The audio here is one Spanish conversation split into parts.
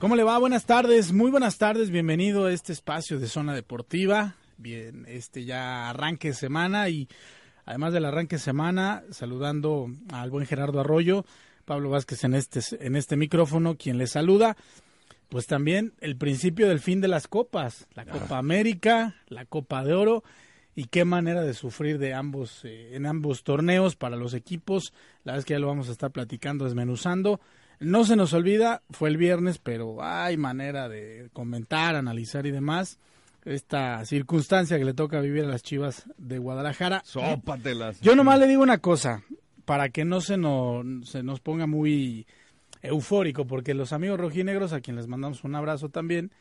¿Cómo le va? Buenas tardes, muy buenas tardes, bienvenido a este espacio de zona deportiva. Bien, este ya arranque de semana y además del arranque de semana, saludando al buen Gerardo Arroyo, Pablo Vázquez en este, en este micrófono, quien le saluda. Pues también el principio del fin de las copas, la Copa América, la Copa de Oro y qué manera de sufrir de ambos eh, en ambos torneos para los equipos. La es que ya lo vamos a estar platicando, desmenuzando. No se nos olvida, fue el viernes, pero hay manera de comentar, analizar y demás esta circunstancia que le toca vivir a las Chivas de Guadalajara. Sópatelas. Yo nomás le digo una cosa, para que no se nos, se nos ponga muy eufórico, porque los amigos rojinegros, a quienes les mandamos un abrazo también,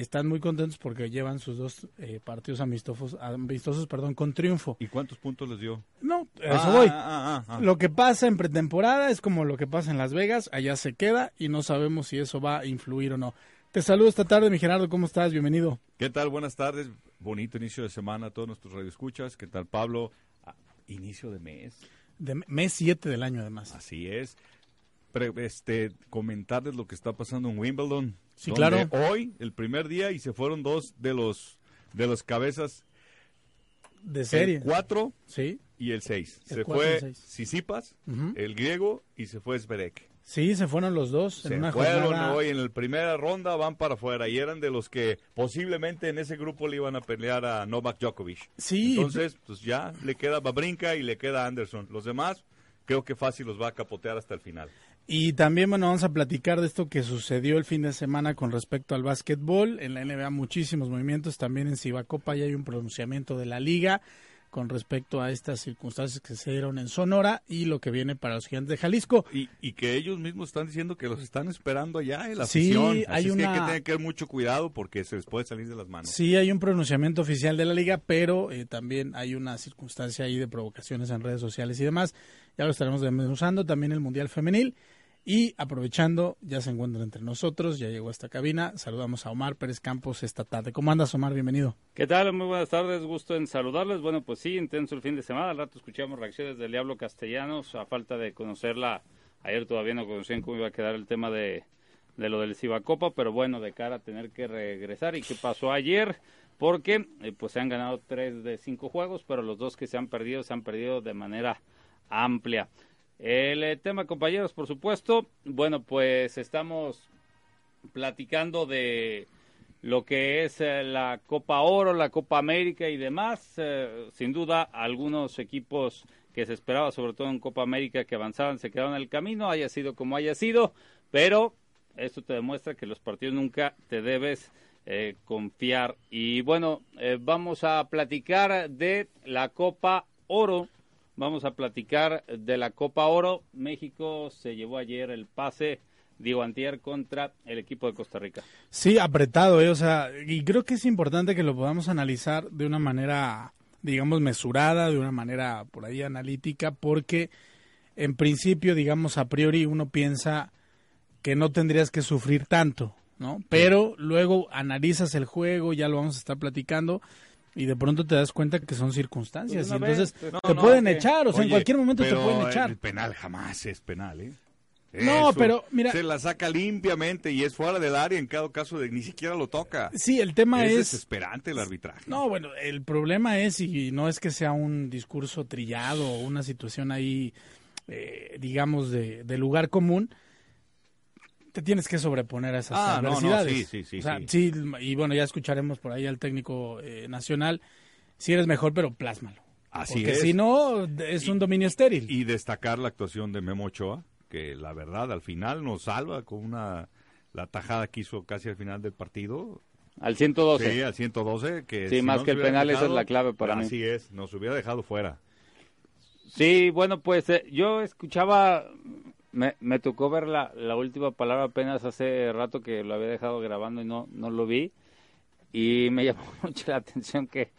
están muy contentos porque llevan sus dos eh, partidos amistosos, amistosos perdón, con triunfo. ¿Y cuántos puntos les dio? No, eso Ah, voy. ah, ah, ah. Lo que pasa en pretemporada es como lo que pasa en Las Vegas, allá se queda y no sabemos si eso va a influir o no. Te saludo esta tarde, mi Gerardo, ¿cómo estás? Bienvenido. ¿Qué tal? Buenas tardes. Bonito inicio de semana a todos nuestros radioescuchas. ¿Qué tal, Pablo? Ah, inicio de mes. De mes 7 del año, además. Así es. Pre- este, comentarles lo que está pasando en Wimbledon. Sí, donde claro. Hoy, el primer día, y se fueron dos de los de los cabezas. De serie. El 4 Sí, y el 6. El Se fue. Sisipas, el griego, y se fue Zverek. sí, se fueron los dos Se en una fueron jornada. hoy en la primera ronda, van para afuera y eran de los que posiblemente en ese grupo le iban a pelear a Novak Djokovic. Sí, Entonces, pues ya le queda Babrinka y le queda Anderson. Los demás, creo que fácil los va a capotear hasta el final. Y también, bueno, vamos a platicar de esto que sucedió el fin de semana con respecto al básquetbol. En la NBA muchísimos movimientos, también en Cibacopa ya hay un pronunciamiento de la liga con respecto a estas circunstancias que se dieron en Sonora y lo que viene para los gigantes de Jalisco. Y, y que ellos mismos están diciendo que los están esperando allá en la Sí, afición. Así hay es que hay que tener que mucho cuidado porque se les puede salir de las manos. Sí, hay un pronunciamiento oficial de la liga, pero eh, también hay una circunstancia ahí de provocaciones en redes sociales y demás. Ya lo estaremos desmenuzando, también el Mundial Femenil. Y aprovechando, ya se encuentra entre nosotros, ya llegó a esta cabina. Saludamos a Omar Pérez Campos esta tarde. ¿Cómo andas, Omar? Bienvenido. ¿Qué tal? Muy buenas tardes, gusto en saludarles. Bueno, pues sí, intenso el fin de semana. Al rato escuchamos reacciones del Diablo Castellanos a falta de conocerla. Ayer todavía no conocían cómo iba a quedar el tema de, de lo del Cibacopa, pero bueno, de cara a tener que regresar. ¿Y qué pasó ayer? Porque eh, pues se han ganado tres de cinco juegos, pero los dos que se han perdido se han perdido de manera amplia. El eh, tema, compañeros, por supuesto, bueno, pues estamos platicando de lo que es eh, la Copa Oro, la Copa América y demás. Eh, sin duda, algunos equipos que se esperaba, sobre todo en Copa América, que avanzaban, se quedaron en el camino, haya sido como haya sido, pero esto te demuestra que los partidos nunca te debes confiar. Y bueno, vamos a platicar de la Copa Oro. Vamos a platicar de la Copa Oro. México se llevó ayer el pase, digo, antier contra el equipo de Costa Rica. Sí, apretado, ¿eh? O sea, y creo que es importante que lo podamos analizar de una manera, digamos, mesurada, de una manera por ahí analítica, porque en principio, digamos, a priori uno piensa que no tendrías que sufrir tanto, ¿no? Pero luego analizas el juego, ya lo vamos a estar platicando. Y de pronto te das cuenta que son circunstancias. Pues Y vez, entonces te no, pueden echar, o sea, en cualquier momento te pueden echar. El penal jamás es penal, ¿eh? No, pero, mira- Se la saca limpiamente y es fuera del área en cada caso de ni siquiera lo toca. Sí, el tema es, es desesperante el arbitraje. No, bueno, el problema es, y no es que sea un discurso trillado o una situación ahí, eh, digamos, de, de lugar común, te tienes que sobreponer a esas Ah, no, no, adversidades. sí, sí, sí, O sea, sí. y bueno, ya escucharemos por ahí al técnico eh, nacional, si eres mejor, pero plásmalo. Así Porque es. si no, es un dominio estéril. Y destacar la actuación de Memo Ochoa, que la verdad al final nos salva con una la tajada que hizo casi al final del partido. Al 112. Sí, al 112. Que Sí, si más no que el penal, esa es la clave para mí. Así es, nos hubiera dejado fuera. Sí, bueno, pues eh, yo escuchaba, me, me tocó ver la, la última palabra apenas hace rato que lo había dejado grabando y no, no lo vi. Y me llamó mucho la atención que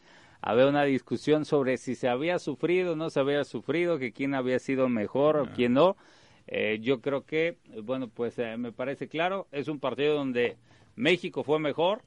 había una discusión sobre si se había sufrido o no se había sufrido, que quién había sido mejor o quién no. Eh, yo creo que, bueno, pues eh, me parece claro, es un partido donde México fue mejor,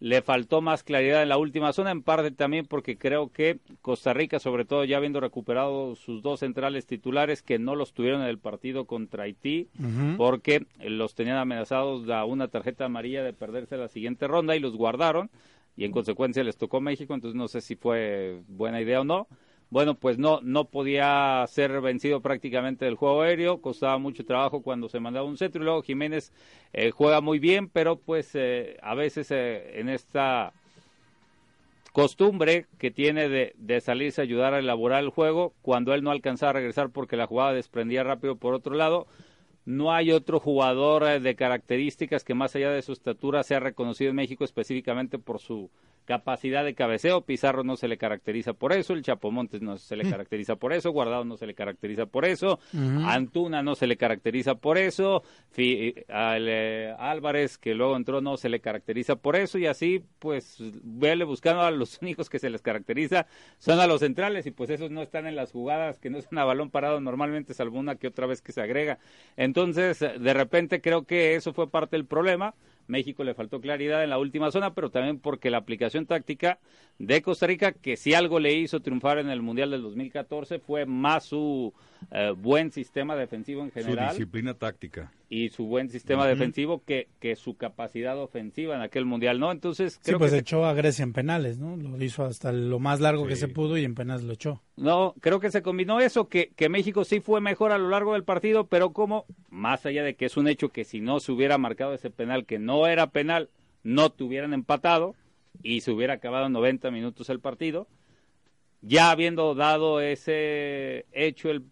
le faltó más claridad en la última zona, en parte también porque creo que Costa Rica, sobre todo ya habiendo recuperado sus dos centrales titulares que no los tuvieron en el partido contra Haití, porque los tenían amenazados a una tarjeta amarilla de perderse la siguiente ronda y los guardaron y en consecuencia les tocó México, entonces no sé si fue buena idea o no bueno, pues no, no podía ser vencido prácticamente del juego aéreo, costaba mucho trabajo cuando se mandaba un centro y luego Jiménez eh, juega muy bien, pero pues eh, a veces eh, en esta costumbre que tiene de, de, salirse a ayudar a elaborar el juego, cuando él no alcanzaba a regresar porque la jugada desprendía rápido por otro lado, no hay otro jugador de características que más allá de su estatura sea reconocido en México específicamente por su capacidad de cabeceo. Pizarro no se le caracteriza por eso, el Chapomontes no se le mm. caracteriza por eso, Guardado no se le caracteriza por eso, Antuna no se le caracteriza por eso, eh, Álvarez que luego entró no se le caracteriza por eso y así pues vele buscando a los únicos que se les caracteriza son a los centrales y pues esos no están en las jugadas que no es a balón parado normalmente salvo una que otra vez que se agrega. Entonces de repente creo que eso fue parte del problema. México le faltó claridad en la última zona, pero también porque la aplicación táctica de Costa Rica, que si algo le hizo triunfar en el Mundial del 2014, fue más su eh, buen sistema defensivo en general. Su disciplina táctica. Y su buen sistema defensivo que, que su capacidad ofensiva en aquel Mundial, ¿no? Entonces, creo sí, pues echó a Grecia en penales, ¿no? Lo hizo hasta lo más largo que se pudo y en penales lo echó. No, creo que se combinó eso, que, que México sí fue mejor a lo largo del partido, pero como, más allá de que es un hecho que si no se hubiera marcado ese penal, que no era penal, no te hubieran empatado y se hubiera acabado en 90 minutos el partido, ya habiendo dado ese hecho el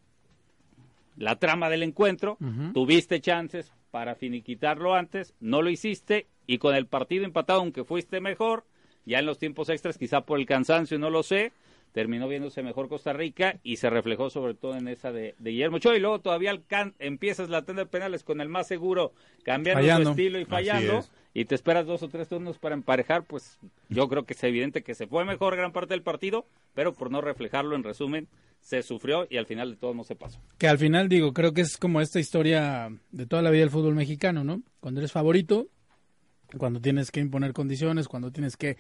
la trama del encuentro, tuviste chances para finiquitarlo antes, no lo hiciste y con el partido empatado, aunque fuiste mejor, ya en los tiempos extras, quizá por el cansancio, no lo sé, terminó viéndose mejor Costa Rica y se reflejó sobre todo en esa de, Guillermo Ochoa y luego todavía empiezas la tanda de penales con el más seguro cambiando su estilo y fallando y te esperas dos o tres turnos para emparejar, pues yo creo que es evidente que se fue mejor gran parte del partido, pero por no reflejarlo en resumen, se sufrió y al final de todo no se pasó. Que al final digo, creo que es como esta historia de toda la vida del fútbol mexicano, ¿no? Cuando eres favorito, cuando tienes que imponer condiciones, cuando tienes que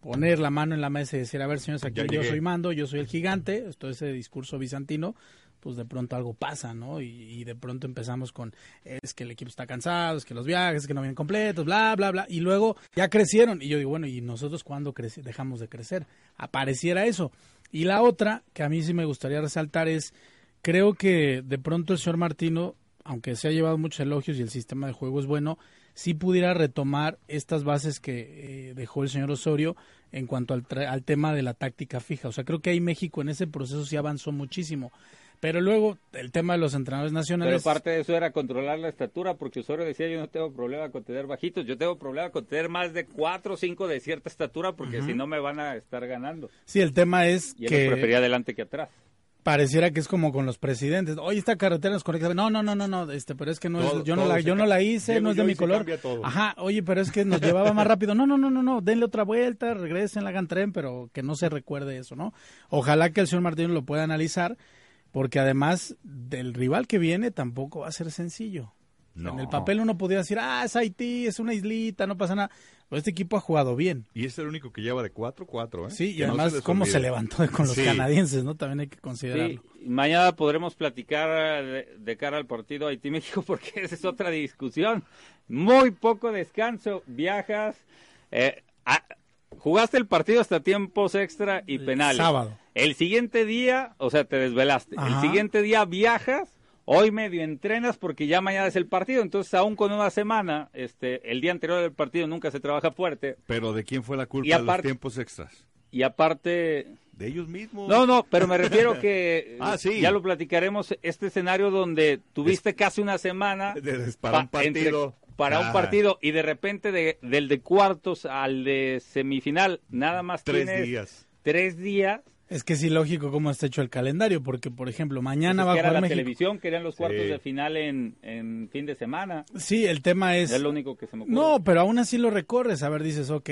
poner la mano en la mesa y decir, a ver, señores, aquí yo soy mando, yo soy el gigante, esto es ese discurso bizantino, pues de pronto algo pasa, ¿no? Y, de pronto empezamos con, es que el equipo está cansado, es que los viajes, es que no vienen completos, bla, bla, bla. Y luego ya crecieron. Y yo digo, bueno, ¿y nosotros cuándo dejamos de crecer? Apareciera eso. Y la otra, que a mí sí me gustaría resaltar, es, creo que de pronto el señor Martino, aunque se ha llevado muchos elogios y el sistema de juego es bueno, sí pudiera retomar estas bases que eh, dejó el señor Osorio en cuanto al, al tema de la táctica fija. O sea, creo que ahí México en ese proceso sí avanzó muchísimo. Pero luego el tema de los entrenadores nacionales. Pero parte de eso era controlar la estatura, porque Osorio decía: Yo no tengo problema con tener bajitos, yo tengo problema con tener más de cuatro o cinco de cierta estatura, porque si no me van a estar ganando. Sí, el tema es y que. prefería adelante que atrás. Pareciera que es como con los presidentes. Oye, esta carretera es correcta. No, no, no, no, no, este, pero es que no es, yo no la, yo no la hice, no es de mi color. Ajá, oye, pero es que nos llevaba más rápido. No, no, no, no, no, denle otra vuelta, regresen, la hagan tren, pero que no se recuerde eso, ¿no? Ojalá que el señor Martín lo pueda analizar porque además del rival que viene tampoco va a ser sencillo. En el papel uno podría decir, ah, es Haití, es una islita, no pasa nada. Pero este equipo ha jugado bien. Y es el único que lleva de 4-4, ¿eh? Sí, y además cómo se levantó con los canadienses, ¿no? También hay que considerarlo. Mañana podremos platicar de, cara al partido Haití-México porque esa es otra discusión. Muy poco descanso, viajas. Eh, jugaste el partido hasta tiempos extra y penales. Sábado. El siguiente día, o sea, te desvelaste. El siguiente día viajas, hoy medio entrenas porque ya mañana es el partido. Entonces, aún con una semana, este, el día anterior del partido nunca se trabaja fuerte. Pero ¿de quién fue la culpa de los tiempos extras? Y aparte... De ellos mismos. No, no, pero me refiero que ah, sí. ya lo platicaremos, este escenario donde tuviste casi una semana para un partido. Para un partido y de repente de, del de cuartos al de semifinal, nada más tres días. Tres días es que es ilógico cómo está hecho el calendario, porque, por ejemplo, mañana va a jugar la televisión, que eran los cuartos de final en, fin de semana. Sí, el tema es... Es lo único que se me ocurre. No, pero aún así lo recorres. A ver, dices, ok,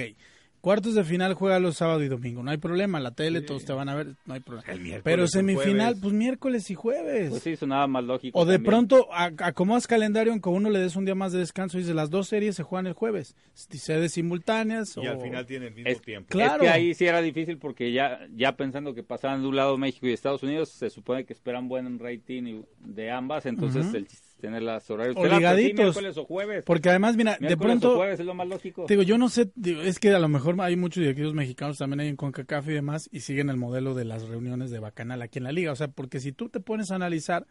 Cuartos de final juega los sábado y domingo, no hay problema, la tele todos te van a ver, no hay problema. El miércoles Pero semifinal, pues miércoles y jueves. Pues sí, sonaba más lógico. o de también. pronto a- acomodas calendario aunque a uno le des un día más de descanso y dice las dos series se juegan el jueves, sedes simultáneas Y o- al final tiene el mismo Es- tiempo. Claro. Es que ahí sí era difícil porque ya, ya pensando que pasaban de un lado México y Estados Unidos, se supone que esperan buen rating de ambas, entonces Ujú. el chiste es tener las horarios. O sí, jueves. porque además mira, de o pronto jueves es lo más lógico. Digo, yo no sé, digo, es que a lo mejor hay muchos directivos mexicanos también hay en CONCACAF y demás y siguen el modelo de las reuniones de bacanal aquí en la liga. O sea, porque si tú te pones a analizar,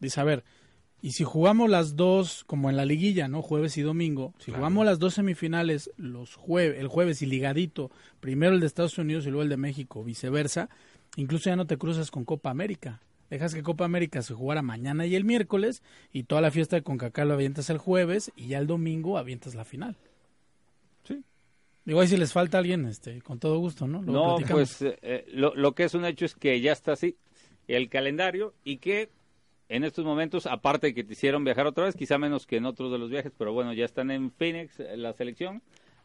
dices, a ver, y si jugamos las dos, como en la liguilla, ¿no? Jueves y domingo, si Claro. jugamos las dos semifinales los jueves, el jueves y ligadito, primero el de Estados Unidos y luego el de México, viceversa, incluso ya no te cruzas con Copa América. Dejas que Copa América se jugara mañana y el miércoles y toda la fiesta de CONCACAF lo avientas el jueves y ya el domingo avientas la final. Sí. Digo, ahí si les falta alguien, este, con todo gusto, ¿no? No, platicamos. pues eh, eh, lo, lo que es un hecho es que ya está así el calendario y que en estos momentos, aparte de que te hicieron viajar otra vez, quizá menos que en otros de los viajes, pero bueno, ya están en Phoenix, eh, la selección.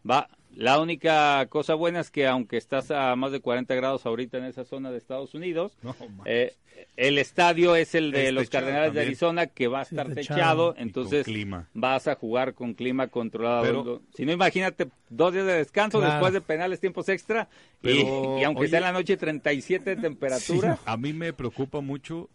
Va, la única cosa buena es que aunque estás a más de 40 grados ahorita en esa zona de Estados Unidos, No, eh, el estadio es el de Es los Cardenales de. Arizona que va a Sí, estar techado. techado, Y entonces clima. vas a jugar con clima controlado. Pero- si no, imagínate dos días de descanso Claro. después de penales, tiempos extra, y- Pero, y, aunque oye- sea en la noche 37 de temperatura, A mí me preocupa mucho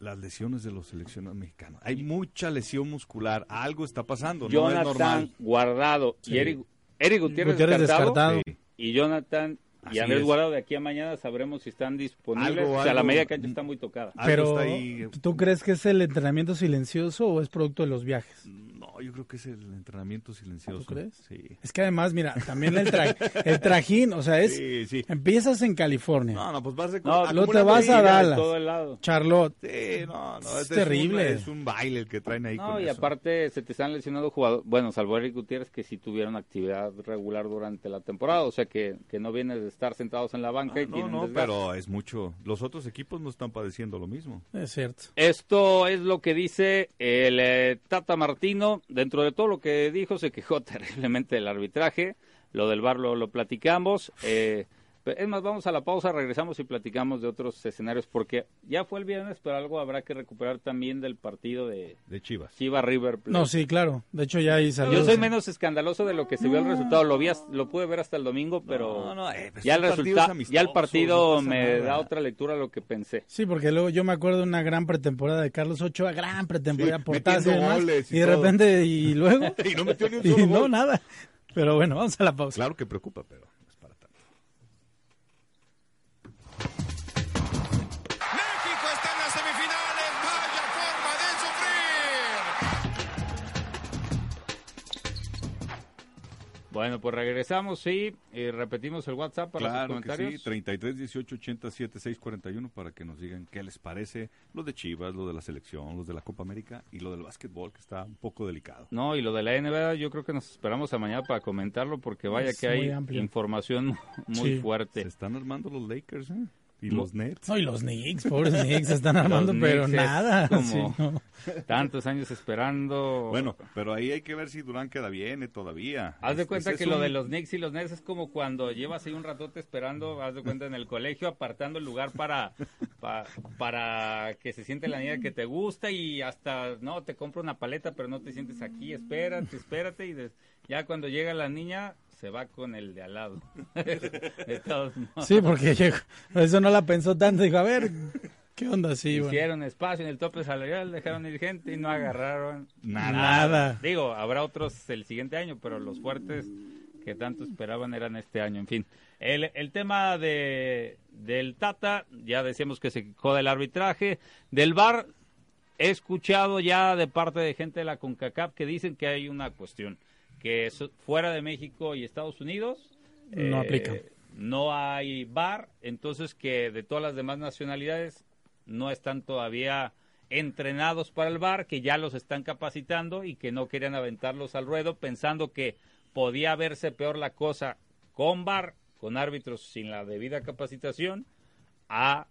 las lesiones de los seleccionados mexicanos. Hay mucha lesión muscular. Algo está pasando. no es Jonathan normal. Guardado y Sí. Eric, Eric Gutiérrez, Gutiérrez descartado, descartado. Sí. y Jonathan y Así Andrés es. Guardado de aquí a mañana sabremos si están disponibles. Algo, o sea, la media cancha está muy tocada. Pero, está ahí. ¿tú crees que es el entrenamiento silencioso o es producto de los viajes? No, yo creo que es el entrenamiento silencioso. ¿Tú crees? Sí. Es que además, mira, también el, tra- el trajín, o sea, es, Sí, sí. empiezas en California, No, no, pues vas a No, luego te vas a Dallas. todo el lado. Charlotte. Sí, no, no. Es terrible. un, es un baile el que traen ahí No, con y eso. aparte se te están lesionando jugadores, bueno, salvo Eric Gutiérrez que sí tuvieron actividad regular durante la temporada, o sea que, que no viene de estar sentados en la banca Ah, y no, tienen no, pero es mucho. Los otros equipos no están padeciendo lo mismo. Es cierto. Esto es lo que dice el eh, Tata Martino. Dentro de todo lo que dijo, se quejó terriblemente del arbitraje. Lo del bar lo, lo platicamos. Eh, es más, vamos a la pausa, regresamos y platicamos de otros escenarios, porque ya fue el viernes, pero algo habrá que recuperar también del partido de De Chivas. Chivas River Plate. No, sí, claro. De hecho, ya hay saludos. Yo soy menos escandaloso de lo que se vio el resultado. Lo vi, lo pude ver hasta el domingo, pero No, no, eh, pues ya el resultado, ya el partido no me nada. da otra lectura a lo que pensé. Sí, porque luego yo me acuerdo de una gran pretemporada de Carlos Ochoa, gran pretemporada, Sí, portadas y demás, y y de repente, y luego, Y no metió ni un y solo no, gol. nada. Pero bueno, vamos a la pausa. Claro que preocupa, pero Bueno, pues regresamos, sí, y repetimos el WhatsApp para sus Claro que comentarios. sí, 33 18 87 641 para que nos digan qué les parece lo de Chivas, lo de la selección, los de la Copa América y lo del básquetbol que está un poco delicado. No, y lo de la NBA yo creo que nos esperamos a mañana para comentarlo porque vaya Es que hay amplio. información muy Sí. fuerte. Se están armando los Lakers ¿eh? Y los Nets. No, y los Knicks, pobres Knicks, se están armando, pero Knicks es nada. como- sí, no. Tantos años esperando. Bueno, pero ahí hay que ver si Durán queda bien eh, todavía. Haz de Es- cuenta que es lo un- de los Knicks y los Nets es como cuando llevas ahí un ratote esperando, haz de cuenta en el colegio, apartando el lugar para, pa- para que se siente la niña que te gusta y hasta, no, te compro una paleta, pero no te sientes aquí, espérate, espérate y des- ya cuando llega la niña se va con el de al lado. de todos modos. Sí, porque llegó, eso no la pensó tanto, dijo, a ver, ¿qué onda? Sí, bueno. Hicieron espacio en el tope salarial, dejaron ir gente y no agarraron Nada. Nada. Digo, habrá otros el siguiente año, pero los fuertes que tanto esperaban eran este año. En fin, el, el tema de del Tata, ya decíamos que se quejó del arbitraje. Del VAR, he escuchado ya de parte de gente de la CONCACAF que dicen que hay una cuestión, que fuera de México y Estados Unidos No aplica. No hay VAR, entonces que de todas las demás nacionalidades no están todavía entrenados para el VAR, que ya los están capacitando y que no querían aventarlos al ruedo pensando que podía verse peor la cosa con VAR, con árbitros sin la debida capacitación, a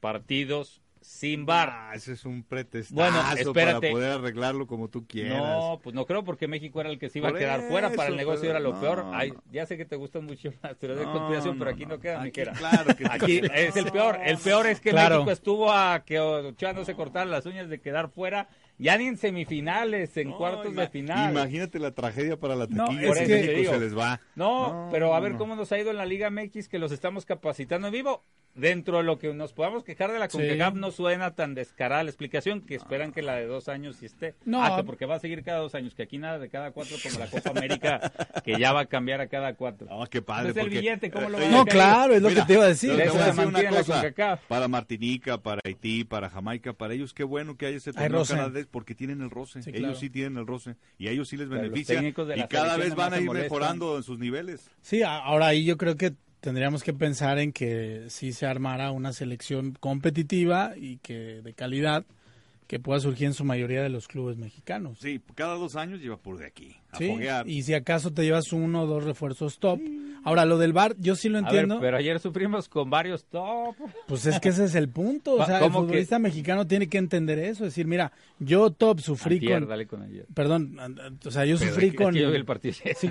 partidos sin bar. Ah, ese es un pretexto Bueno, para espérate. poder arreglarlo como tú quieras. No, pues no creo porque México era el que se iba Por a quedar fuera para el negocio pero era lo no, peor. no. Ay, ya sé que te gustan mucho las teorías de No, conspiración, pero no, aquí no. no queda ni Aquí, queda. claro que Aquí es el peor. El peor es que Claro. México estuvo a que Ochoa no se cortara las uñas de quedar fuera, ya ni en semifinales, en No, cuartos de final. Imagínate la tragedia para la No, tequila. es Por que- se les va. No, No, pero a ver no. cómo nos ha ido en la Liga MX, que los estamos capacitando en vivo. Dentro de lo que nos podamos quejar de la Sí. CONCACAF no suena tan descarada la explicación que esperan que la de dos años sí esté. No. Ah, que porque va a seguir cada dos años, que aquí nada de cada cuatro como la Copa América, que ya va a cambiar a cada cuatro. No, qué padre. Entonces, el porque- billete, ¿cómo lo Eh, van No, claro, es lo Mira, que te iba a decir. Te Eso voy a se decir una cosa. Para Martinica, para Haití, para Jamaica, para ellos qué bueno que haya ese torneo vez porque tienen el roce. Sí, ellos claro. sí tienen el roce y a ellos sí les beneficia y cada vez van a ir mejorando en sus niveles. Sí, ahora ahí yo creo que tendríamos que pensar en que sí se armara una selección competitiva y que de calidad que pueda surgir en su mayoría de los clubes mexicanos. Sí, cada dos años lleva por de aquí a Sí, foguear. y si acaso te llevas uno o dos refuerzos top. Ahora, lo del bar, yo sí lo A ver, entiendo. pero ayer sufrimos con varios top. Pues es que ese es el punto. O sea, el futbolista mexicano tiene que entender eso. Es decir, mira, yo top sufrí Antier, con. dale con ayer. Perdón, o sea, yo Pero sufrí es que- con. Es que yo vi el partido. Sí,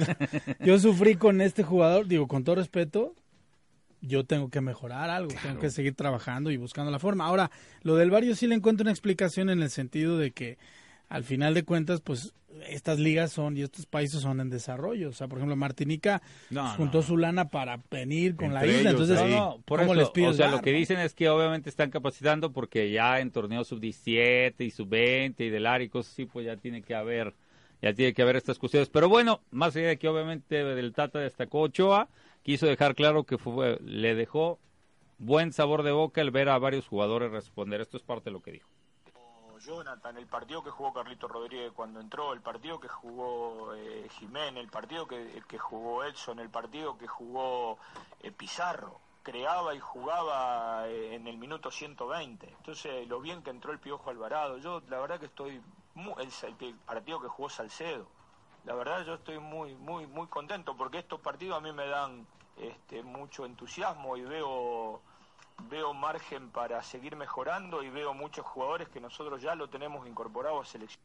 yo sufrí con este jugador, digo, con todo respeto, yo tengo que mejorar algo, tengo que seguir trabajando y buscando la forma. Ahora, lo del barrio sí le encuentro una explicación en el sentido de que al final de cuentas, pues estas ligas son y estos países son en desarrollo. O sea, por ejemplo, Martinica No, pues, juntó no. su lana para venir con la isla. ellos, Entonces, sí. No, no, por ¿cómo eso, les pides o sea, lo que no? dicen es que obviamente están capacitando porque ya en torneos sub-17 y sub-20 y del área y cosas así, pues ya tiene que haber, ya tiene que haber estas cuestiones. Pero bueno, más allá de que obviamente del Tata destacó Ochoa, quiso dejar claro que fue, le dejó buen sabor de boca el ver a varios jugadores responder. Esto es parte de lo que dijo. Jonathan, el partido que jugó Carlito Rodríguez cuando entró, el partido que jugó eh, Jiménez, el partido que, que jugó Edson, el partido que jugó eh, Pizarro, creaba y jugaba eh, en el minuto 120. Entonces, lo bien que entró el Piojo Alvarado, yo la verdad que estoy, mu- el, el partido que jugó Salcedo, la verdad yo estoy muy, muy, muy contento porque estos partidos a mí me dan este, mucho entusiasmo y veo veo margen para seguir mejorando y veo muchos jugadores que nosotros ya lo tenemos incorporado a selección.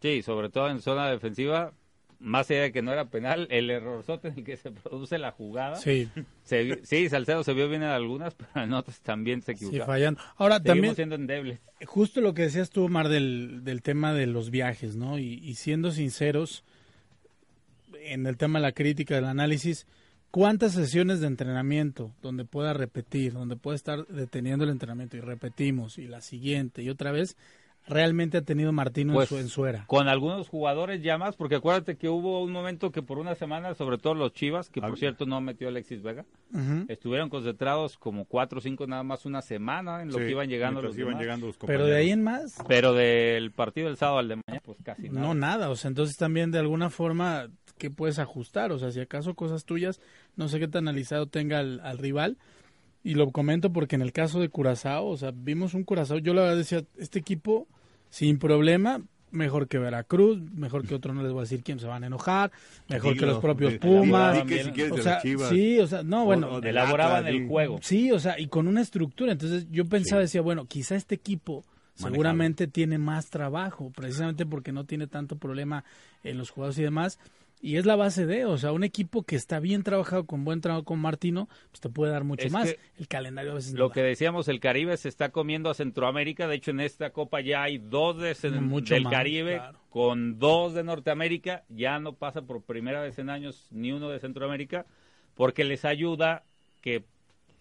Sí, sobre todo en zona defensiva, más allá de que no era penal, el errorzote en el que se produce la jugada. Sí, Se sí, Salcedo se vio bien en algunas, pero en otras también se sí, equivocó. fallando. Ahora, Seguimos también, siendo endebles. justo lo que decías tú, Omar, del, del tema de los viajes, ¿no? Y, y siendo sinceros, en el tema de la crítica, del análisis, ¿cuántas sesiones de entrenamiento donde pueda repetir, donde pueda estar deteniendo el entrenamiento y repetimos y la siguiente y otra vez, realmente ha tenido Martino Pues, en, su, en su era? Con algunos jugadores ya más, porque acuérdate que hubo un momento que por una semana, sobre todo los Chivas, que por cierto no metió Alexis Vega, Ujú. estuvieron concentrados como cuatro o cinco nada más una semana en lo Sí, que iban llegando los iban demás. llegando los Pero de ahí compañeros. en más, Pero del partido del sábado al de mañana, pues casi nada. no nada. O sea, entonces también de alguna forma, ¿qué puedes ajustar? O sea, si acaso cosas tuyas, no sé qué tan analizado tenga al, al rival. Y lo comento porque en el caso de Curazao, o sea, vimos un Curazao, yo la verdad decía, este equipo, sin problema, mejor que Veracruz, mejor que otro, no les voy a decir quién se van a enojar, mejor que los propios Pumas. que si quieres O de sea, las Chivas. sí, o sea, no, bueno, O- o de Elaboraban el juego. Sí, o sea, y con una estructura. Entonces yo pensaba, Sí. decía, bueno, quizá este equipo Manejable. seguramente tiene más trabajo, precisamente porque no tiene tanto problema en los jugadores y demás. Y es la base de, o sea, un equipo que está bien trabajado, con buen trabajo con Martino, pues te puede dar mucho Es más. El calendario a veces no Lo da. que decíamos, el Caribe se está comiendo a Centroamérica. De hecho, en esta Copa ya hay dos de Mucho del más, Caribe claro. con dos de Norteamérica. Ya no pasa por primera vez en años ni uno de Centroamérica porque les ayuda que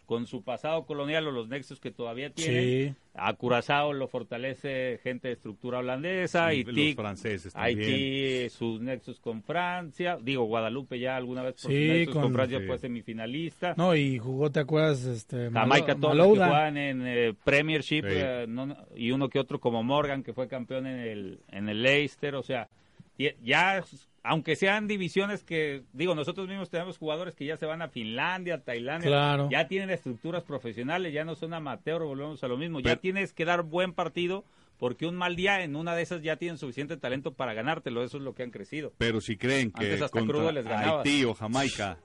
con su pasado colonial o los nexos que todavía tienen, Sí, a Curazao lo fortalece gente de estructura holandesa, Y Haití, los franceses también. Haití sus nexos con Francia, digo Guadalupe ya alguna vez por Sí, sus nexos con, con- Francia sí. fue semifinalista. no, y jugó, ¿te acuerdas? Este, Jamaica, Malo- todos los que juegan en eh, Premiership Sí. eh, no- y uno que otro como Morgan, que fue campeón en el, en el Leicester. O sea, ya, aunque sean divisiones que, digo, nosotros mismos tenemos jugadores que ya se van a Finlandia, Tailandia, Claro. ya tienen estructuras profesionales, ya no son amateur, volvemos a lo mismo. Ya Pero- tienes que dar buen partido. Porque un mal día en una de esas ya tienen suficiente talento para ganártelo, eso es lo que han crecido. Pero si creen que Antes hasta contra crudo les ganabas. Haití o Jamaica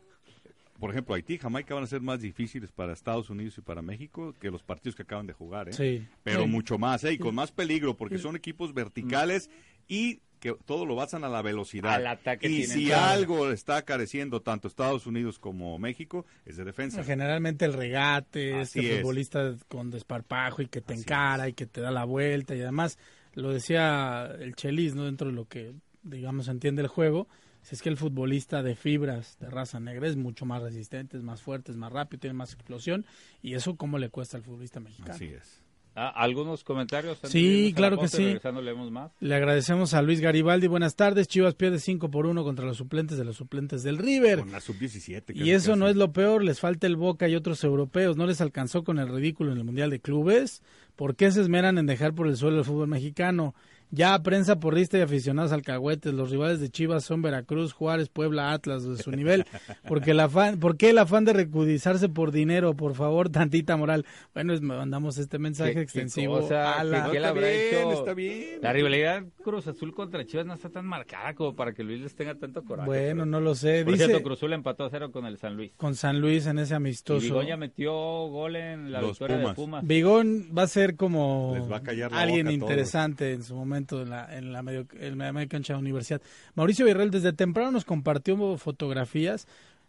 por ejemplo, Haití y Jamaica van a ser más difíciles para Estados Unidos y para México que los partidos que acaban de jugar, ¿eh? Sí. Pero Sí. mucho más, ¿eh? Y con más peligro, porque son equipos verticales y que todo lo basan a la velocidad. Al ataque y si algo está careciendo tanto Estados Unidos como México, es de defensa. Generalmente el regate, Así este es. futbolista con desparpajo y que te Así encara y que te da la vuelta y además lo decía el Chelis, ¿no? Dentro de lo que digamos entiende el juego, si es que el futbolista de fibras de raza negra es mucho más resistente, es más fuerte, es más rápido, tiene más explosión y eso cómo le cuesta al futbolista mexicano. Así es. Ah, ¿Algunos comentarios? Sí, claro que sí. Regresando leemos más. Le agradecemos a Luis Garibaldi. Buenas tardes. Chivas pierde 5 por 1 contra los suplentes de los suplentes del River. Con la sub-17. Y eso no es lo peor, les falta el Boca y otros europeos, no les alcanzó con el ridículo en el Mundial de Clubes. ¿Por qué se esmeran en dejar por el suelo el fútbol mexicano? Ya prensa porrista y aficionados alcahuetes, los rivales de Chivas son Veracruz, Juárez, Puebla, Atlas de su nivel. Porque el afán, ¿Por qué el afán de recudizarse por dinero? Por favor, tantita moral. Bueno, es- mandamos este mensaje ¿Qué- qué extensivo cosa? a la... ¿Qué- qué le está habrá bien, hecho? está bien. La rivalidad Cruz Azul contra Chivas no está tan marcada como para que Luis les tenga tanto coraje. Bueno, pero- no lo sé. Por Dice cierto, Cruz Azul empató a cero con el San Luis. con San Luis en ese Y amistoso. Begoña metió gol en la Los victoria Pumas. de Pumas. Bigón va a ser como Les va a callar la alguien boca interesante en su momento en la, en la medio, en la media cancha de la universidad. Mauricio Villarreal desde temprano nos compartió fotografías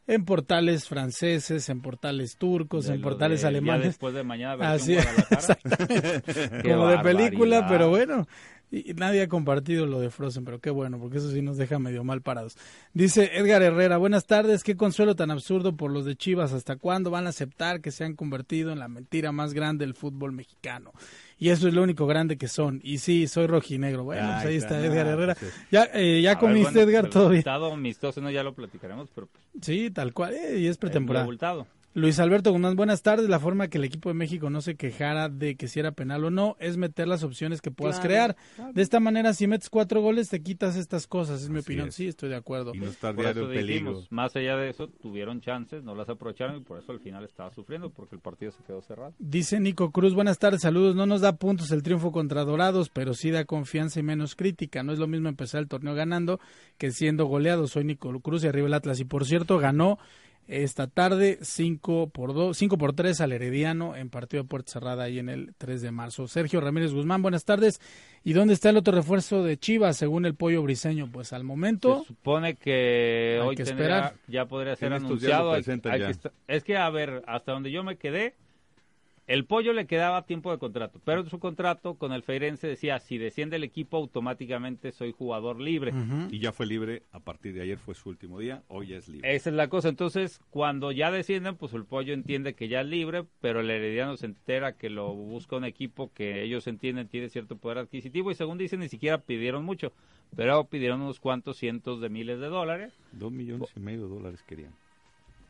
en portales franceses, en portales turcos, De en portales de alemanes. después de mañana Así como de película, pero bueno. Y nadie ha compartido lo de Frozen, pero qué bueno, porque eso sí nos deja medio mal parados. Dice Edgar Herrera, buenas tardes, qué consuelo tan absurdo por los de Chivas, ¿hasta cuándo van a aceptar que se han convertido en la mentira más grande del fútbol mexicano? Y eso es lo único grande que son. Y sí, soy rojinegro. Bueno, pues ahí está Edgar Herrera. pues es- Ya, eh, ya A ver, comiste, bueno, Edgar, el todo bien. resultado amistoso, no, ya lo platicaremos, pero pues, Sí, tal cual, eh, y es el pretemporada. Luis Alberto Guzmán, buenas tardes. La forma que el equipo de México no se quejara de que si era penal o no es meter las opciones que puedas crear. De esta manera, si metes cuatro goles, te quitas estas cosas, es mi opinión. es. Sí, estoy de acuerdo. Y no estar Por diario eso en peligro. dijimos, más allá de eso, tuvieron chances, no las aprovecharon y por eso al final estaba sufriendo, porque el partido se quedó cerrado. Dice Nico Cruz, buenas tardes, saludos. No nos da puntos el triunfo contra Dorados, pero sí da confianza y menos crítica. No es lo mismo empezar el torneo ganando que siendo goleado. Soy Nico Cruz y arriba el Atlas. Y por cierto, ganó esta tarde 5 por 2, 5 por 3 al Herediano en partido de puerta cerrada ahí en el 3 de marzo. Sergio Ramírez Guzmán, buenas tardes. ¿Y dónde está el otro refuerzo de Chivas según el pollo briseño? Pues al momento Se supone que Hay hoy que tendría- esperar. ya podría ser anunciado. hay- que es que, a ver, hasta donde yo me quedé, el pollo le quedaba tiempo de contrato, pero en su contrato con el Feirense decía, si desciende el equipo, automáticamente soy jugador libre. Y ya fue libre, a partir de ayer fue su último día, hoy ya es libre. Esa es la cosa. Entonces, cuando ya descienden, pues el pollo entiende que ya es libre, pero el herediano se entera que lo busca un equipo que ellos entienden tiene cierto poder adquisitivo y según dicen ni siquiera pidieron mucho, pero pidieron unos cuantos cientos de miles de dólares. Dos millones y medio de dólares querían.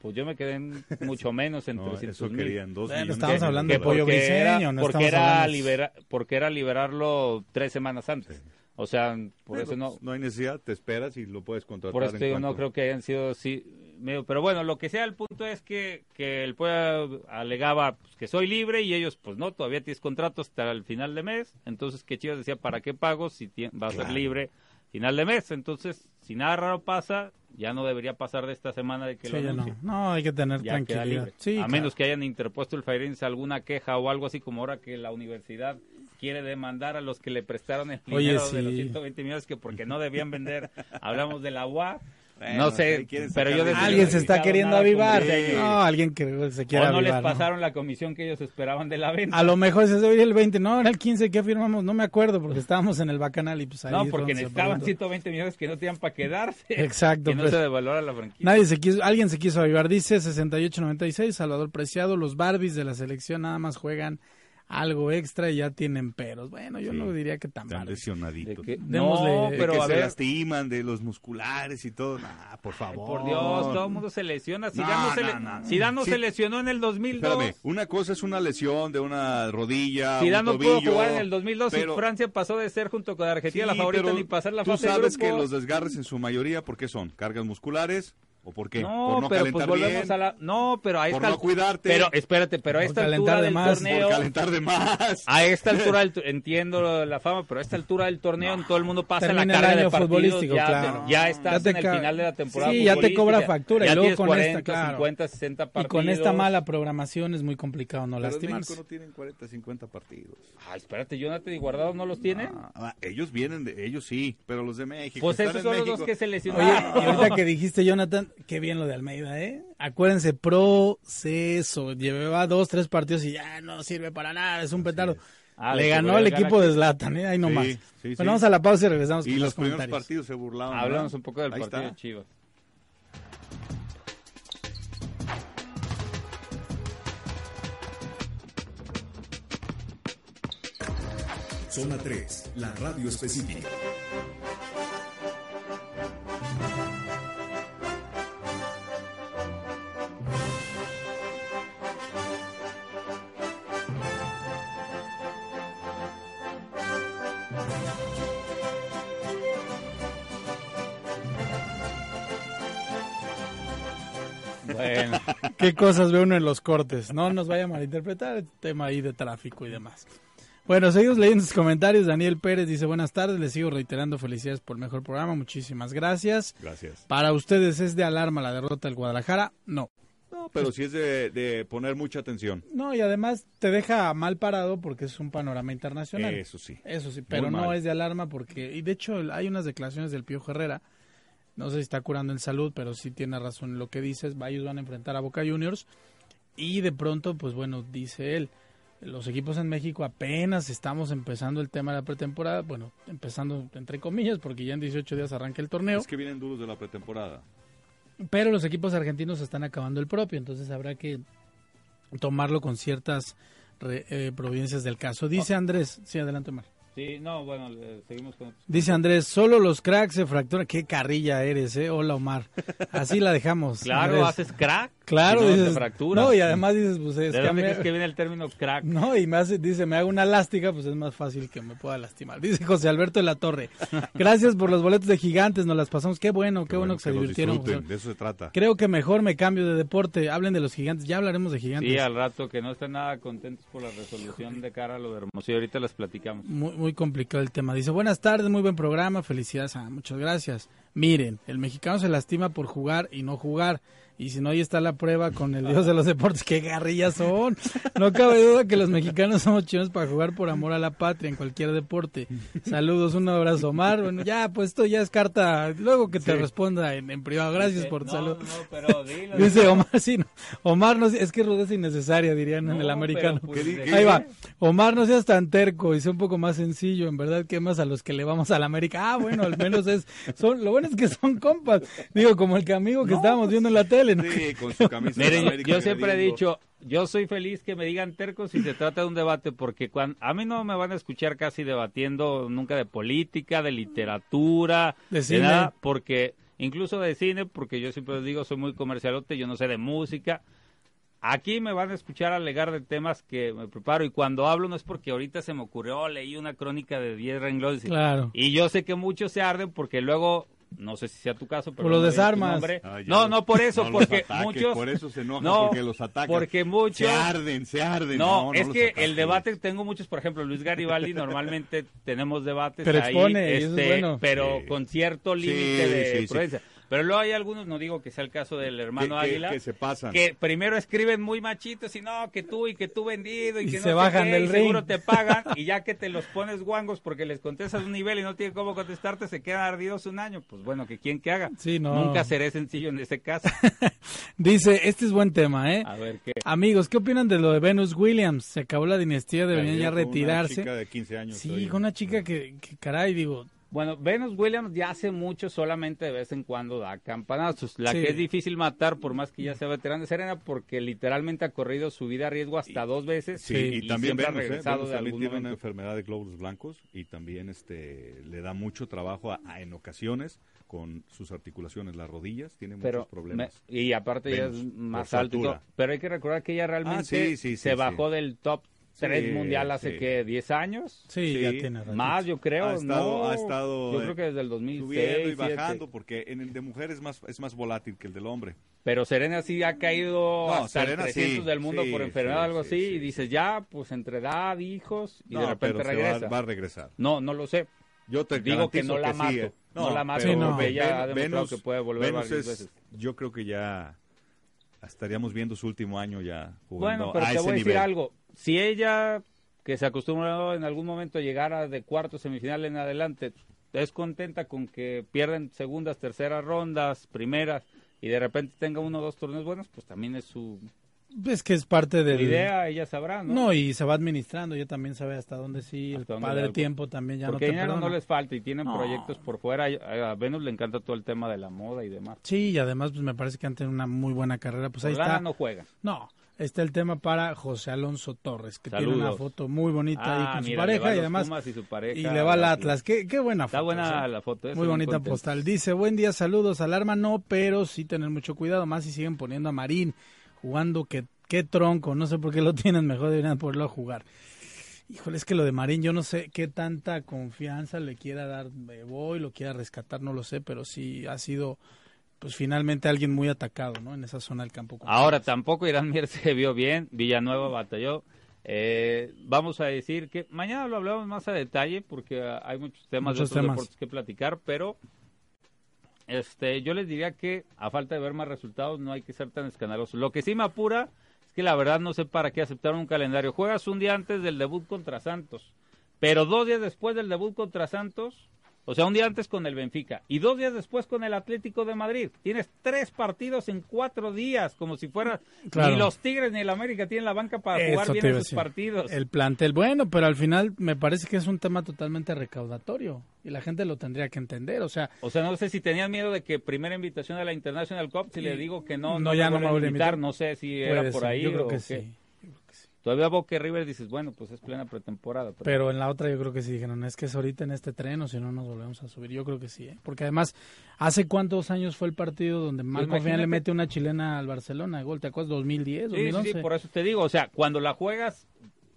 Pues yo me quedé en mucho menos, en No, 300 eso querían, dos Bueno, estamos hablando de Que pollo porque era- briseño, no porque era, hablando- libera- porque era liberarlo tres semanas antes. O sea, por eso no... pues, no hay necesidad, te esperas y lo puedes contratar. Por eso digo, no creo que hayan sido así. Medio, pero bueno, lo que sea, el punto es que, que el pueblo alegaba pues, que soy libre y ellos, pues no, todavía tienes contrato hasta el final de mes. Entonces, que Chivas decía, ¿para qué pago si ti- va a ser Claro. libre final de mes? Entonces, si nada raro pasa, ya no debería pasar de esta semana de que Sí, lo no. hay que tener Ya tranquilidad. libre. Sí, a claro. menos que hayan interpuesto el Fairense alguna queja o algo así como ahora que la universidad quiere demandar a los que le prestaron el Oye, dinero de los sí. 120 millones que porque no debían vender. Hablamos de la UAP. Bueno, no sé, pero yo desde Alguien se está queriendo avivar. No, alguien que se quiere o no avivar. les pasaron la comisión que ellos esperaban de la venta. A lo mejor se debe ir el 20, no, era el 15 que firmamos, no me acuerdo porque estábamos en el bacanal y pues ahí no, porque necesitaban preguntó. 120 millones que no tenían para quedarse. Exacto, Que no pues. se devaluara la franquicia. Nadie se quiso, alguien se quiso avivar, dice 68-96, Salvador Preciado, los Barbies de la selección nada más juegan algo extra y ya tienen peros. Bueno, yo Sí. no diría que tan mal. De lesionaditos. que- Démosle- no, de pero que a se ver, lastiman de los musculares y todo. Nah, por Ay, favor. por Dios, todo el mundo se lesiona. Si No, no, se, no, no. Zidane Sí. se lesionó en el 2002. Espérame, una cosa es una lesión de una rodilla, Zidane un no pudo jugar en el 2002 pero- y Francia pasó de ser junto con Argentina Sí, la favorita ni pasar la tú fase de sabes que los desgarres en su mayoría, ¿por qué son? Cargas musculares ¿O por qué? No, ¿Por no pero pues volvemos bien? a la... No, pero a Por esta... no cuidarte. Pero espérate, pero a Por esta altura de del más. Por torneo... Por calentar de más. A esta altura, del entiendo de la fama, pero a esta altura del torneo todo el mundo pasa Termina la el carga de año partidos, futbolístico, ya, claro. ya estás Ya en el final de la temporada Sí, ya te cobra factura, y ya luego tienes con 40, esta, claro. 50, 60 Y partidos. con esta mala programación es muy complicado no Pero en lastimarse. México no tienen 40, 50 partidos. Ay, espérate, Jonathan y Guardado no los tienen. Ah, ah, ellos vienen de, ellos sí, pero los de México. pues esos en son los dos que se Oye, lesionaron. y ahorita que dijiste, Jonathan, qué bien lo de Almeida, ¿eh? Acuérdense, proceso. Llevaba dos, tres partidos y ya no sirve para nada, es un petardo. Ah, Le ganó el equipo de Zlatan, ¿eh? Ahí nomás. Sí, sí, bueno, sí. vamos a la pausa y regresamos Y con los los primeros comentarios. partidos se burlaban. ¿verdad? un poco del Ahí partido está. de Chivas. Zona 3, la radio específica. ¿Qué cosas ve uno en los cortes? No nos vaya a malinterpretar el tema ahí de tráfico y demás. Bueno, seguimos leyendo sus comentarios. Daniel Pérez dice, buenas tardes, les sigo reiterando felicidades por el mejor programa, muchísimas gracias. Gracias. Para ustedes es de alarma la derrota del Guadalajara, no. No, pero sí es de, de poner mucha atención. No, y además te deja mal parado porque es un panorama internacional. Eso sí. Eso sí, pero Muy no mal. es de alarma porque, y de hecho hay unas declaraciones del Pío Herrera, no sé si está curando en salud, pero sí tiene razón en lo que dices, ellos van a enfrentar a Boca Juniors y de pronto, pues bueno, dice él, los equipos en México apenas estamos empezando el tema de la pretemporada, bueno, empezando entre comillas porque ya en 18 días arranca el torneo, Es que vienen duros de la pretemporada. pero los equipos argentinos están acabando el propio, entonces habrá que tomarlo con ciertas re- eh, providencias del caso. Dice Andrés, sí, adelante Omar. Sí, no, bueno, le- seguimos con... Dice Andrés, solo los cracks se fracturan. Qué carrilla eres, ¿eh? Hola, Omar. Así la dejamos. Claro, Andrés. haces crack. Claro, si no, te dices. fracturas. No, y además dices, pues es ¿De que me- que viene el término crack? No, y me hace, dice, me hago una elástica, pues es más fácil que me pueda lastimar. Dice José Alberto de la Torre. Gracias por los boletos de gigantes, nos las pasamos. Qué bueno, qué, bueno, que se divirtieron. José. De eso se trata. Creo que mejor me cambio de deporte. Hablen de los gigantes. Ya hablaremos de gigantes. Sí, al rato que no están nada contentos por la resolución de cara a lo de Hermosillo. Ahorita las platicamos. Muy, muy complicado el tema. Dice, buenas tardes, muy buen programa, felicidades. Ah, muchas gracias. Miren, el mexicano se lastima por jugar y no jugar. Y si no, ahí está la prueba con el dios de los deportes. ¡Qué garrillas son! No cabe duda que los mexicanos somos chinos para jugar por amor a la patria en cualquier deporte. Saludos, un abrazo, Omar. Bueno, ya, pues esto ya es carta. Luego que te responda en, en privado. Gracias por tu no, salud. No, pero dilo. Dice Omar, sí, no. Omar, no, es que rudeza innecesaria, dirían en el americano. pues, ¿Qué di- de- qué Ahí va. Omar, no seas tan terco y sea un poco más sencillo. En verdad, quemas a los que le vamos a la América. Ah, bueno, al menos es. son Lo bueno es que son compas. Digo, como el que amigo que estábamos viendo en la tele. ¿No? Sí, con su camisa Miren, yo- América yo siempre he dicho, yo soy feliz que me digan tercos si se trata de un debate, porque cuando, a mí no me van a escuchar casi debatiendo nunca de política, de literatura, De de, cine. nada, porque incluso de cine, porque yo siempre les digo, soy muy comercialote, yo no sé de música. Aquí me van a escuchar alegar de temas que me preparo y cuando hablo no es porque ahorita se me ocurrió, "Oh, leí una crónica de 10 renglones. Claro. Y yo sé que muchos se arden porque luego, no sé si sea tu caso, pero Por lo no diré tu desarmas. no, los- no por eso, no los porque ataques, muchos... Por eso se enojan, No, porque los atacan. porque muchos- Se arden, se arden. No, no es los que ataques. el debate, tengo muchos, por ejemplo, Luis Garibaldi, normalmente tenemos debates Pero ahí, expone, y eso es este, bueno. pero Sí. con cierto límite Sí, de sí, sí. prudencia. Pero luego hay algunos, no digo que sea el caso del Que- hermano que- Águila, que se pasan. que primero escriben muy machitos y no, que tú y que tú vendido y, Y que se no sé bajan qué, del y seguro te pagan y ya que te los pones guangos porque les contestas un nivel y no tienen cómo contestarte, se quedan ardidos un año. Pues bueno, que quien que haga. Sí, no. Nunca seré sencillo en ese caso. Dice, este es buen tema, ¿eh? A ver qué. Amigos, ¿qué opinan de lo de Venus Williams? Se acabó la dinastía, deberían ya Con una retirarse. chica de 15 años. Sí, con una chica que, que caray, digo, Bueno, Venus Williams ya hace mucho, solamente de vez en cuando da campanazos. La Sí. que es difícil matar, por más que ya sea veterana de Serena, porque literalmente ha corrido su vida a riesgo hasta dos veces. Sí, Sí, y, también siempre ha Venus, ¿eh? regresado Venus de también algún tiene una enfermedad de glóbulos blancos y también este le da mucho trabajo a- a- en ocasiones con sus articulaciones, las rodillas, tiene Pero muchos problemas. me- y aparte ella es Venus, más alto y. Pero hay que recordar que ella realmente Ah, sí, sí, sí, se sí. bajó del top tres Sí, mundial hace sí. que 10 años. Sí, Sí, ya tiene ratito. Más, yo creo. Ha estado- no, ha estado, yo eh, creo que desde el 2006. Subiendo y 7. bajando, porque en el de mujer es más, es más volátil que el del hombre. Pero Serena sí ha caído No, hasta Serena el 300 sí, del mundo sí, por enfermedad sí, algo sí, así. sí, y dices, ya, pues entre edad, hijos, y de No, repente pero se regresa. va, va a regresar. No, no lo sé. Yo te Digo que no la mato, sí, eh. no la mato, Sí, no. porque ella ha demostrado que puede volver Venus varias es- veces. Yo creo que ya estaríamos viendo su último año ya jugando Bueno, pero a te ese voy a decir nivel. algo. Si ella, que se acostumbró en algún momento a llegar a de cuarto semifinal en adelante, es contenta con que pierden segundas, terceras rondas, primeras, y de repente tenga uno o dos torneos buenos, pues también es su Es que es parte de idea, ella sabrá, ¿no? No, y se va administrando, ya también sabe hasta dónde sí, el Hasta dónde padre tiempo también ya Porque no te dinero no les falta y tienen No. proyectos por fuera. A a Venus le encanta todo el tema de la moda y demás. Sí, y además pues me parece que han tenido una muy buena carrera, pues ahí Por está. no juega. No, está el tema para José Alonso Torres, que tiene una foto muy bonita ahí Ah, con su mira, pareja y además y su pareja y le va al Atlas. Qué, qué buena foto. Está buena ¿sí? la foto. eh, Muy bonita contento. postal. Dice, buen día, saludos. Alarma no, pero sí tener mucho cuidado. Más si siguen poniendo a Marín jugando que qué tronco. No sé por qué lo tienen. Mejor deberían ponerlo a jugar. Híjole, es que lo de Marín, yo no sé qué tanta confianza le quiera dar Boy, lo quiera rescatar, no lo sé, pero sí ha sido, pues finalmente alguien muy atacado, ¿no? En esa zona del campo. Ahora tampoco Irán Mier se vio bien. Villanueva batalló. Eh, vamos a decir que mañana lo hablamos más a detalle porque ah, hay muchos temas Muchos de otros temas. deportes que platicar, pero este, yo les diría que a falta de ver más resultados no hay que ser tan escandalosos. Lo que sí me apura es que la verdad no sé para qué aceptar un calendario. Juegas un día antes del debut contra Santos, pero dos días después del debut contra Santos, o sea, un día antes con el Benfica y dos días después con el Atlético de Madrid. Tienes tres partidos en cuatro días, como si fuera Claro. ni los Tigres ni el América tienen la banca para Eso jugar bien decir. partidos. El plantel, bueno, pero al final me parece que es un tema totalmente recaudatorio y la gente lo tendría que entender. O sea, O sea, no sé si tenían miedo de que primera invitación a la International Cup, si le digo que no, no, no, ya me no me vuelven a invitar, no sé si era por ahí yo creo o que qué. sí. Todavía Boca River dices, bueno, pues es plena pretemporada. Pero, Pero en la otra yo creo que sí dijeron, es que es ahorita en este tren o si no nos volvemos a subir. Yo creo que sí, ¿eh? porque además, ¿hace cuántos años fue el partido donde Marco Fian le imagínate. mete una chilena al Barcelona? Gol, ¿te acuerdas? 2010, sí, sí, 2011. sí, por eso te digo, o sea, cuando la juegas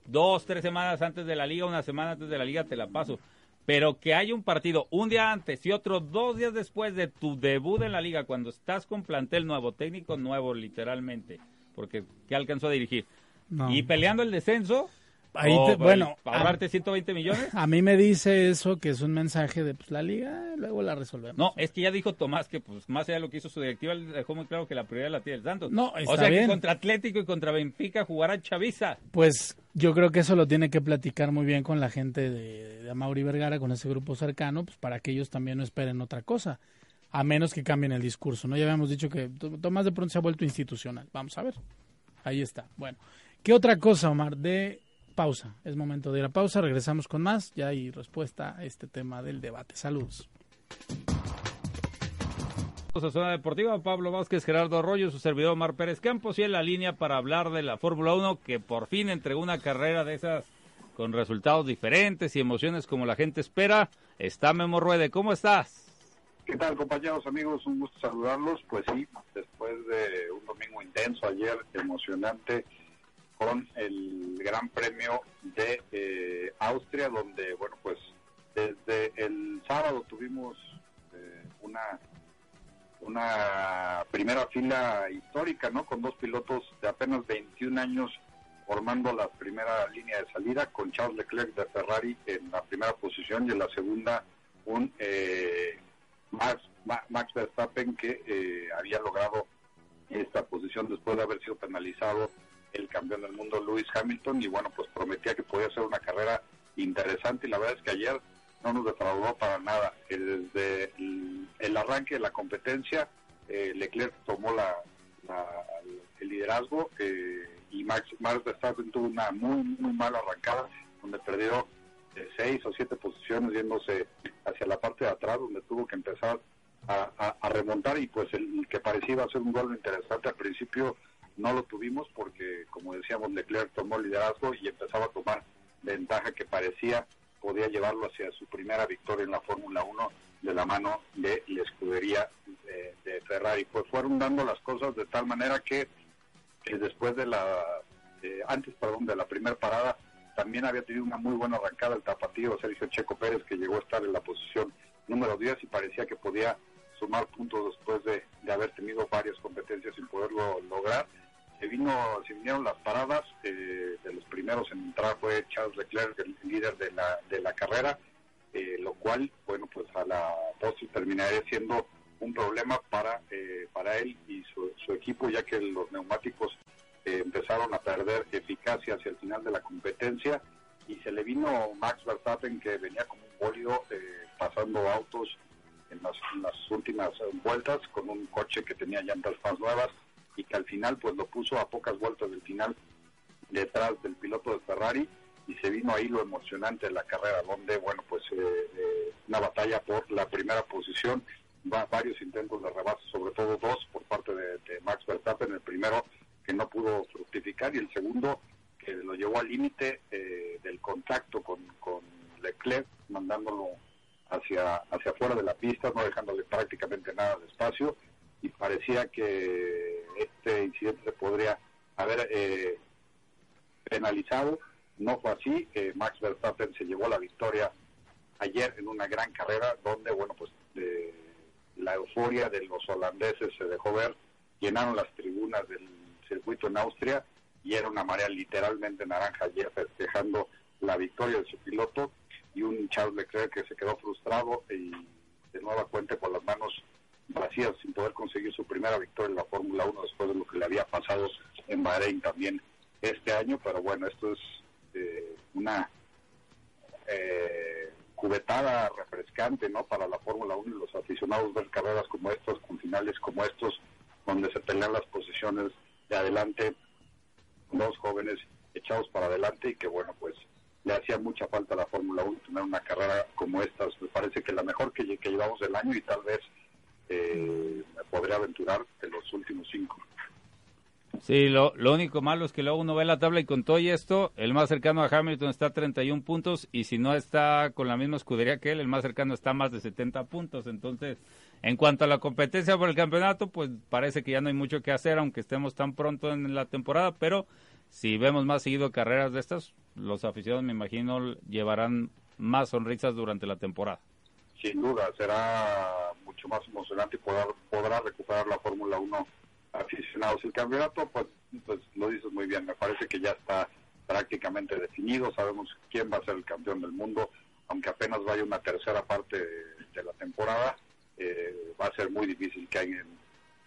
dos, tres semanas antes de la liga, una semana antes de la liga, te la paso. Pero que haya un partido un día antes y otro dos días después de tu debut en la liga, cuando estás con plantel nuevo, técnico nuevo, literalmente, porque ¿qué alcanzó a dirigir? No. Y peleando el descenso, Ahí o te- el- bueno, ahorrarte 120 millones. A mí me dice eso, que es un mensaje de pues la liga, luego la resolvemos. No, es que ya dijo Tomás que pues más allá de lo que hizo su directiva, dejó muy claro que la prioridad la tiene el Santos. No, o sea bien. que contra Atlético y contra Benfica jugará Chaviza. Pues yo creo que eso lo tiene que platicar muy bien con la gente de, de Amaury Vergara, con ese grupo cercano, pues para que ellos también no esperen otra cosa, a menos que cambien el discurso, ¿no? Ya habíamos dicho que Tomás de pronto se ha vuelto institucional. Vamos a ver. Ahí está. Bueno, ¿qué otra cosa, Omar? De pausa. Es momento de ir a pausa. Regresamos con más. Ya hay respuesta a este tema del debate. Saludos. A Zona Deportiva, Pablo Vázquez, Gerardo Arroyo, su servidor Omar Pérez Campos y en la línea para hablar de la Fórmula 1 que por fin entregó una carrera de esas con resultados diferentes y emociones como la gente espera. Está Memo Ruede, ¿cómo estás? ¿Qué tal compañeros, amigos? Un gusto saludarlos. Pues sí, después de un domingo intenso ayer, emocionante, con el Gran Premio de eh, Austria, donde, bueno, pues desde el sábado tuvimos eh, una una primera fila histórica, ¿no? Con dos pilotos de apenas 21 años formando la primera línea de salida, con Charles Leclerc de Ferrari en la primera posición y en la segunda un eh, Max, Ma- Max Verstappen que eh, había logrado esta posición después de haber sido penalizado el campeón del mundo Lewis Hamilton y bueno pues prometía que podía ser una carrera interesante y la verdad es que ayer no nos defraudó para nada. Eh, desde el, el arranque de la competencia eh, Leclerc tomó la, el liderazgo eh, y Max, Max Verstappen tuvo una muy muy mala arrancada donde perdió de seis o siete posiciones yéndose hacia la parte de atrás donde tuvo que empezar a, remontar y pues el que parecía iba a ser un gol interesante al principio no lo tuvimos porque como decíamos Leclerc tomó liderazgo y empezaba a tomar ventaja que parecía podía llevarlo hacia su primera victoria en la Fórmula 1 de la mano de la escudería de, de Ferrari pues fueron dando las cosas de tal manera que, después de la eh, antes perdón de la primera parada también había tenido una muy buena arrancada el tapatío Sergio Checo Pérez, que llegó a estar en la posición número 10 y parecía que podía sumar puntos después de, de haber tenido varias competencias sin poderlo lograr. Se, vino, se vinieron las paradas, eh, de los primeros en entrar fue Charles Leclerc, el líder de la, de la carrera, eh, lo cual, bueno, pues a la postre terminaría siendo un problema para, eh, para él y su, su equipo, ya que los neumáticos eh, empezaron a perder eficacia hacia el final de la competencia y se le vino Max Verstappen que venía como un bólido eh, pasando autos en las, últimas vueltas con un coche que tenía llantas más nuevas y que al final pues lo puso a pocas vueltas del final detrás del piloto de Ferrari y se vino ahí lo emocionante de la carrera donde bueno pues eh, eh, una batalla por la primera posición va varios intentos de rebase sobre todo dos por parte de, de Max Verstappen el primero que no pudo fructificar y el segundo que lo llevó al límite eh, del contacto con, con Leclerc mandándolo hacia hacia afuera de la pista no dejándole prácticamente nada de espacio y parecía que este incidente se podría haber eh, penalizado. No fue así. Eh, Max Verstappen se llevó la victoria ayer en una gran carrera donde, bueno, pues eh, la euforia de los holandeses se dejó ver. Llenaron las tribunas del circuito en Austria y era una marea literalmente naranja ayer festejando la victoria de su piloto y un Charles Leclerc que se quedó frustrado y de nueva cuenta con las manos vacías sin poder conseguir su primera victoria en la Fórmula 1 después de lo que le había pasado en Bahrein también este año, pero bueno, esto es eh, una eh, cubetada refrescante ¿no? para la Fórmula 1 y los aficionados ver carreras como estos, con finales como estos, donde se pelean las posiciones de adelante, dos jóvenes echados para adelante y que bueno, pues le hacía mucha falta a la Fórmula 1 tener una carrera como estas. Me parece que la mejor que, que llevamos del año y tal vez eh, aventurar de los últimos cinco. Sí, lo, lo único malo es que luego uno ve la tabla y con todo y esto, el más cercano a Hamilton está a 31 puntos y si no está con la misma escudería que él, el más cercano está a más de 70 puntos. Entonces, en cuanto a la competencia por el campeonato, pues parece que ya no hay mucho que hacer, aunque estemos tan pronto en la temporada, pero si vemos más seguido carreras de estas, los aficionados me imagino llevarán más sonrisas durante la temporada. Sin duda, será mucho más emocionante y podrá, podrá recuperar la Fórmula 1 aficionados. El campeonato, pues, pues lo dices muy bien, me parece que ya está prácticamente definido, sabemos quién va a ser el campeón del mundo, aunque apenas vaya una tercera parte de, la temporada, eh, va a ser muy difícil que alguien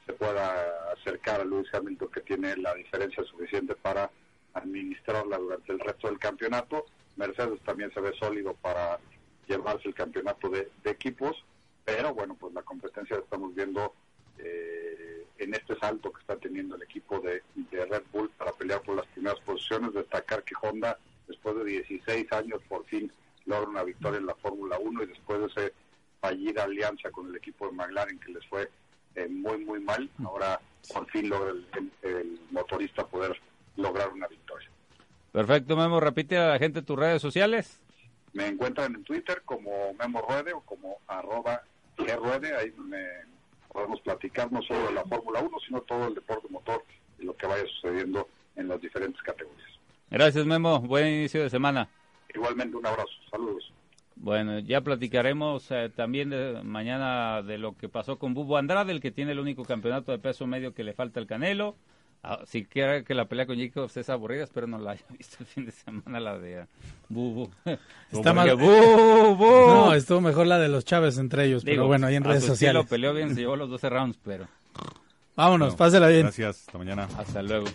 se pueda acercar a Lewis Hamilton, que tiene la diferencia suficiente para administrarla durante el resto del campeonato. Mercedes también se ve sólido para llevarse el campeonato de, de equipos, pero bueno, pues la competencia la estamos viendo eh, en este salto que está teniendo el equipo de, de, Red Bull para pelear por las primeras posiciones. Destacar que Honda, después de 16 años, por fin logra una victoria en la Fórmula 1 y después de esa fallida alianza con el equipo de McLaren que les fue eh, muy, muy mal, ahora por fin logra el, el, el, motorista poder lograr una victoria. Perfecto, Memo. Repite a la gente tus redes sociales. Me encuentran en Twitter como Memo Ruede o como arroba Ruede, ahí me podemos platicar no solo de la Fórmula 1, sino todo el deporte motor y lo que vaya sucediendo en las diferentes categorías. Gracias, Memo. Buen inicio de semana. Igualmente, un abrazo. Saludos. Bueno, ya platicaremos eh, también de, mañana de lo que pasó con Bubo Andrade, el que tiene el único campeonato de peso medio que le falta el Canelo. Ah, si quiere que la pelea con Jacobs es aburrida, espero no la haya visto el fin de semana, la de Bubu. Está mal. Bu, bu. No, estuvo mejor la de los Chávez entre ellos, Digo, pero bueno, ahí en redes sociales. peleó bien, se llevó los 12 rounds, pero... Vámonos, no, pásela bien. Gracias, hasta mañana. Hasta luego.